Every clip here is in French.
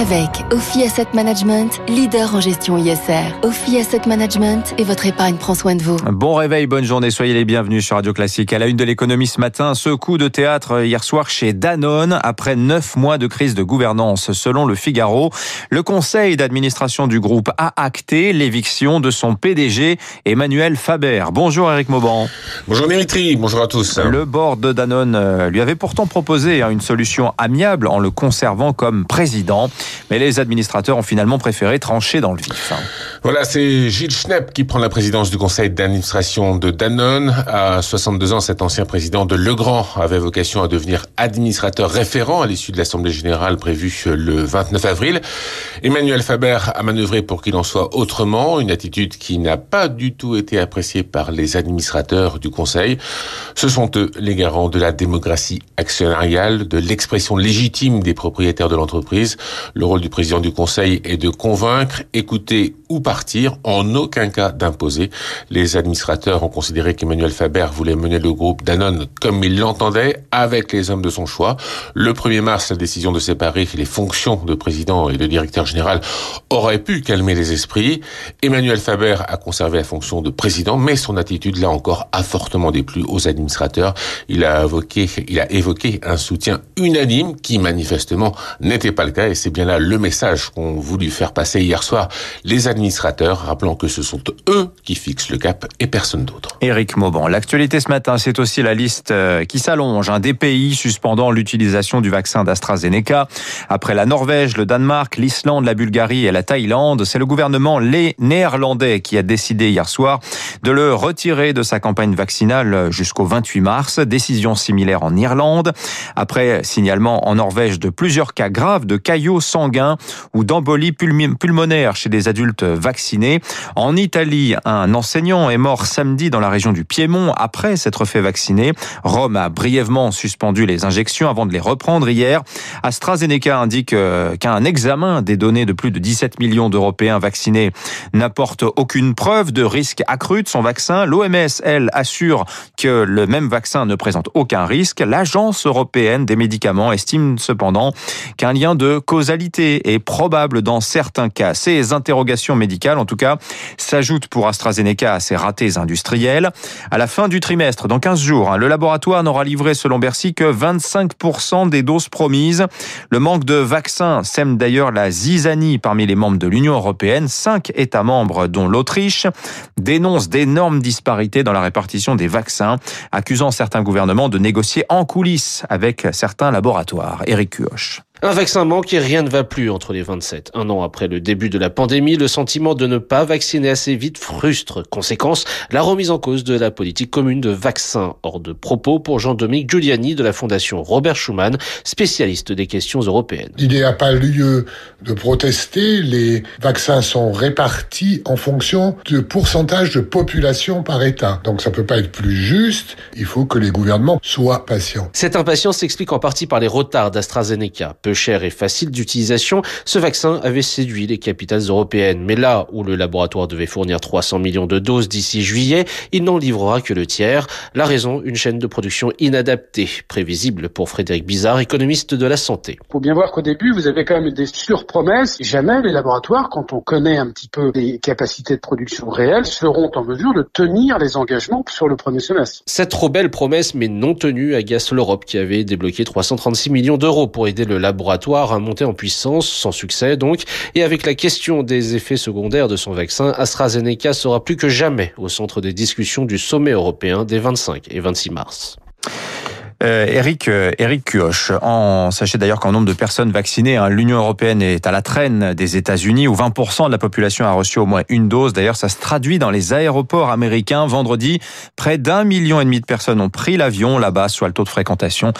Avec Ophi Asset Management, leader en gestion ISR. Ophi Asset Management et votre épargne prend soin de vous. Bon réveil, bonne journée, soyez les bienvenus sur Radio Classique. À la une de l'économie ce matin, ce coup de théâtre hier soir chez Danone, après neuf mois de crise de gouvernance. Selon le Figaro, le conseil d'administration du groupe a acté l'éviction de son PDG, Emmanuel Faber. Bonjour Eric Mauban. Bonjour Dimitri, bonjour à tous. Le board de Danone euh, lui avait pourtant proposé hein, une solution amiable en le conservant comme président. Mais les administrateurs ont finalement préféré trancher dans le vif. Voilà, c'est Gilles Schnepp qui prend la présidence du conseil d'administration de Danone. À 62 ans, cet ancien président de Legrand avait vocation à devenir administrateur référent à l'issue de l'Assemblée générale prévue le 29 avril. Emmanuel Faber a manœuvré pour qu'il en soit autrement, une attitude qui n'a pas du tout été appréciée par les administrateurs du conseil. Ce sont eux les garants de la démocratie actionnariale, de l'expression légitime des propriétaires de l'entreprise. Le rôle du président du Conseil est de convaincre, écouter ou partir, en aucun cas d'imposer. Les administrateurs ont considéré qu'Emmanuel Faber voulait mener le groupe Danone comme il l'entendait, avec les hommes de son choix. Le 1er mars, la décision de séparer les fonctions de président et de directeur général aurait pu calmer les esprits. Emmanuel Faber a conservé la fonction de président, mais son attitude, là encore, a fortement déplu aux administrateurs. Il a évoqué, il a évoqué un soutien unanime qui, manifestement, n'était pas le cas et c'est bien là le message qu'ont voulu faire passer hier soir les administrateurs, rappelant que ce sont eux qui fixent le cap et personne d'autre. Éric Mauban, l'actualité ce matin, c'est aussi la liste euh, qui s'allonge hein, des pays suspendant l'utilisation du vaccin d'AstraZeneca. Après la Norvège, le Danemark, l'Islande, la Bulgarie et la Thaïlande, c'est le gouvernement les néerlandais qui a décidé hier soir de le retirer de sa campagne vaccinale jusqu'au 28 mars. Décision similaire en Irlande. Après signalement en Norvège de plusieurs cas graves de caillots sanguin ou d'embolie pulmonaire chez des adultes vaccinés. En Italie, un enseignant est mort samedi dans la région du Piémont après s'être fait vacciner. Rome a brièvement suspendu les injections avant de les reprendre hier. AstraZeneca indique euh, qu'un examen des données de plus de 17 millions d'Européens vaccinés n'apporte aucune preuve de risque accru de son vaccin. L'OMS, elle, assure que le même vaccin ne présente aucun risque. L'Agence européenne des médicaments estime cependant qu'un lien de causalité est probable dans certains cas. Ces interrogations médicales, en tout cas, s'ajoutent pour AstraZeneca à ses ratés industriels. À la fin du trimestre, dans 15 jours, hein, le laboratoire n'aura livré, selon Bercy, que 25% des doses promises. Le manque de vaccins sème d'ailleurs la zizanie parmi les membres de l'Union européenne. Cinq États membres, dont l'Autriche, dénoncent d'énormes disparités dans la répartition des vaccins, accusant certains gouvernements de négocier en coulisses avec certains laboratoires. Eric Cuoche. Un vaccin manque et rien ne va plus entre les 27. Un an après le début de la pandémie, le sentiment de ne pas vacciner assez vite frustre. Conséquence, la remise en cause de la politique commune de vaccins. Hors de propos pour Jean-Dominique Giuliani de la Fondation Robert Schuman, spécialiste des questions européennes. Il n'y a pas lieu de protester. Les vaccins sont répartis en fonction de pourcentage de population par État. Donc ça peut pas être plus juste. Il faut que les gouvernements soient patients. Cette impatience s'explique en partie par les retards d'AstraZeneca cher et facile d'utilisation, ce vaccin avait séduit les capitales européennes. Mais là où le laboratoire devait fournir 300 millions de doses d'ici juillet, il n'en livrera que le tiers. La raison, une chaîne de production inadaptée, prévisible pour Frédéric Bizarre, économiste de la santé. Il faut bien voir qu'au début, vous avez quand même des surpromesses. Jamais les laboratoires, quand on connaît un petit peu les capacités de production réelles, seront en mesure de tenir les engagements sur le premier semestre. Cette trop belle promesse, mais non tenue, agace l'Europe qui avait débloqué 336 millions d'euros pour aider le laboratoire a monté en puissance, sans succès donc, et avec la question des effets secondaires de son vaccin, AstraZeneca sera plus que jamais au centre des discussions du sommet européen des 25 et 26 mars. Euh, Eric, euh, Eric Cuoche, en, sachez d'ailleurs qu'en nombre de personnes vaccinées, hein, l'Union européenne est à la traîne des États-Unis, où 20% de la population a reçu au moins une dose. D'ailleurs, ça se traduit dans les aéroports américains. Vendredi, près d'un million et demi de personnes ont pris l'avion là-bas, soit le taux de fréquentation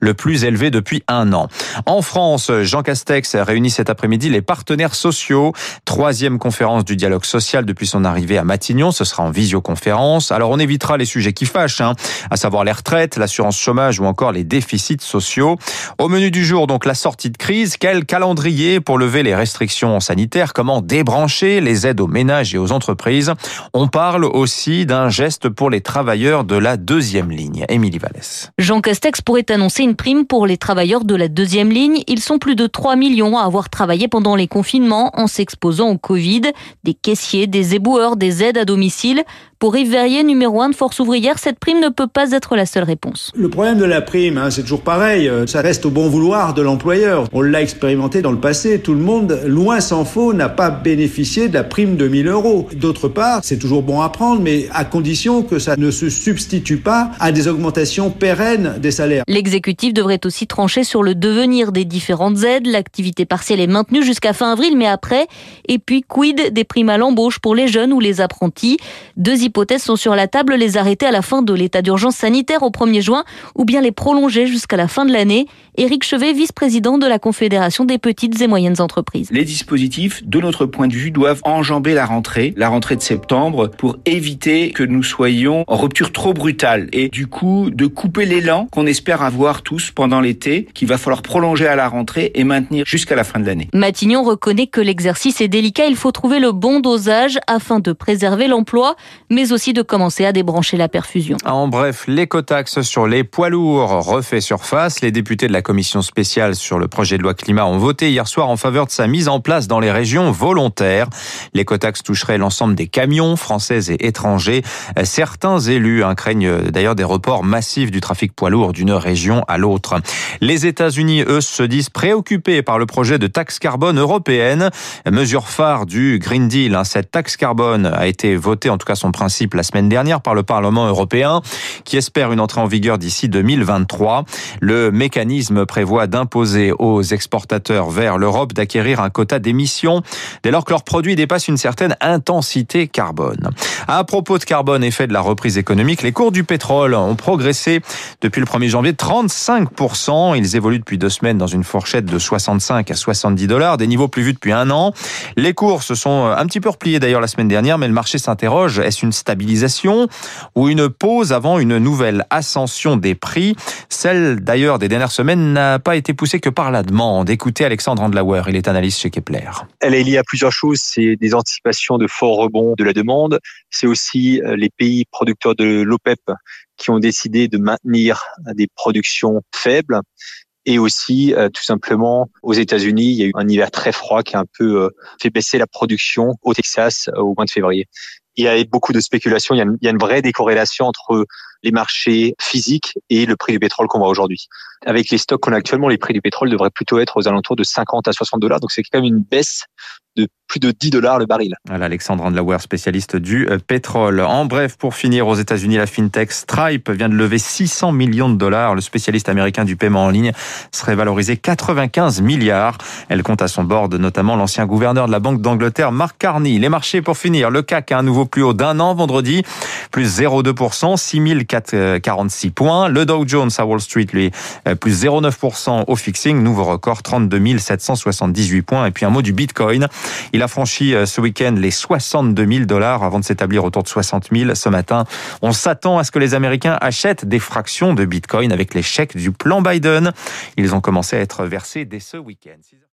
le plus élevé depuis un an. En France, Jean Castex réunit cet après-midi les partenaires sociaux. Troisième conférence du dialogue social depuis son arrivée à Matignon. Ce sera en visioconférence. Alors, on évitera les sujets qui fâchent, hein, à savoir les retraites, l'assurance chômage ou encore les déficits sociaux. Au menu du jour, donc la sortie de crise. Quel calendrier pour lever les restrictions sanitaires? Comment débrancher les aides aux ménages et aux entreprises? On parle aussi d'un geste pour les travailleurs de la deuxième ligne. Émilie Vallès. Jean Castex pourrait annoncer une prime pour les travailleurs de la deuxième ligne. Ils sont plus de 3 millions à avoir travaillé pendant les confinements en s'exposant au Covid. Des caissiers, des éboueurs, des aides à domicile. Pour Yves Verrier, numéro 1 de Force ouvrière, cette prime ne peut pas être la seule réponse. Le problème de la prime, hein, c'est toujours pareil, euh, ça reste au bon vouloir de l'employeur. On l'a expérimenté dans le passé, tout le monde, loin s'en faut, n'a pas bénéficié de la prime de 1000 euros. D'autre part, c'est toujours bon à prendre, mais à condition que ça ne se substitue pas à des augmentations pérennes des salaires. L'exécutif devrait aussi trancher sur le devenir des différentes aides. L'activité partielle est maintenue jusqu'à fin avril, mais après, et puis quid des primes à l'embauche pour les jeunes ou les apprentis? Hypothèses sont sur la table, les arrêter à la fin de l'état d'urgence sanitaire au 1er juin ou bien les prolonger jusqu'à la fin de l'année. Éric Chevet, vice-président de la Confédération des petites et moyennes entreprises. Les dispositifs, de notre point de vue, doivent enjamber la rentrée, la rentrée de septembre, pour éviter que nous soyons en rupture trop brutale et du coup de couper l'élan qu'on espère avoir tous pendant l'été, qu'il va falloir prolonger à la rentrée et maintenir jusqu'à la fin de l'année. Matignon reconnaît que l'exercice est délicat, il faut trouver le bon dosage afin de préserver l'emploi, mais aussi de commencer à débrancher la perfusion. En bref, l'écotaxe sur les poids lourds refait surface. Les députés de la commission spéciale sur le projet de loi climat ont voté hier soir en faveur de sa mise en place dans les régions volontaires. L'écotaxe toucherait l'ensemble des camions français et étrangers. Certains élus hein, craignent d'ailleurs des reports massifs du trafic poids lourd d'une région à l'autre. Les États-Unis, eux, se disent préoccupés par le projet de taxe carbone européenne. Mesure phare du Green Deal, hein. cette taxe carbone a été votée, en tout cas son principe la semaine dernière par le Parlement européen qui espère une entrée en vigueur d'ici 2023. Le mécanisme prévoit d'imposer aux exportateurs vers l'Europe d'acquérir un quota d'émissions dès lors que leurs produits dépassent une certaine intensité carbone. À propos de carbone, effet de la reprise économique, les cours du pétrole ont progressé depuis le 1er janvier 35%. Ils évoluent depuis deux semaines dans une fourchette de 65 à 70 dollars, des niveaux plus vus depuis un an. Les cours se sont un petit peu repliés d'ailleurs la semaine dernière, mais le marché s'interroge. Est-ce une stabilisation ou une pause avant une nouvelle ascension des prix. Celle d'ailleurs des dernières semaines n'a pas été poussée que par la demande. Écoutez Alexandre Andlauer, il est analyste chez Kepler. Elle est liée à plusieurs choses. C'est des anticipations de forts rebonds de la demande. C'est aussi euh, les pays producteurs de l'OPEP qui ont décidé de maintenir des productions faibles et aussi tout simplement aux États-Unis, il y a eu un hiver très froid qui a un peu fait baisser la production au Texas au mois de février il y a beaucoup de spéculation. Il y a, une, vraie décorrélation entre les marchés physiques et le prix du pétrole qu'on voit aujourd'hui. Avec les stocks qu'on a actuellement, les prix du pétrole devraient plutôt être aux alentours de 50 à 60 dollars. Donc c'est quand même une baisse de plus de 10 dollars le baril. Voilà, Alexandre Andlauer, spécialiste du euh, pétrole. En bref, pour finir, aux États-Unis, la fintech Stripe vient de lever 600 millions de dollars. Le spécialiste américain du paiement en ligne serait valorisé 95 milliards. Elle compte à son bord notamment l'ancien gouverneur de la Banque d'Angleterre, Mark Carney. Les marchés pour finir. Le CAC a un nouveau plus haut d'un an vendredi, plus 0,2%, 6046 points. Le Dow Jones à Wall Street, lui, euh, plus 0,9% au fixing. Nouveau record, 32 778 points. Et puis un mot du Bitcoin. Il a franchi euh, ce week-end les 62 000 dollars avant de s'établir autour de 60 000 ce matin. On s'attend à ce que les Américains achètent des fractions de Bitcoin avec les chèques du plan Biden. Ils ont commencé à être versés dès ce week-end.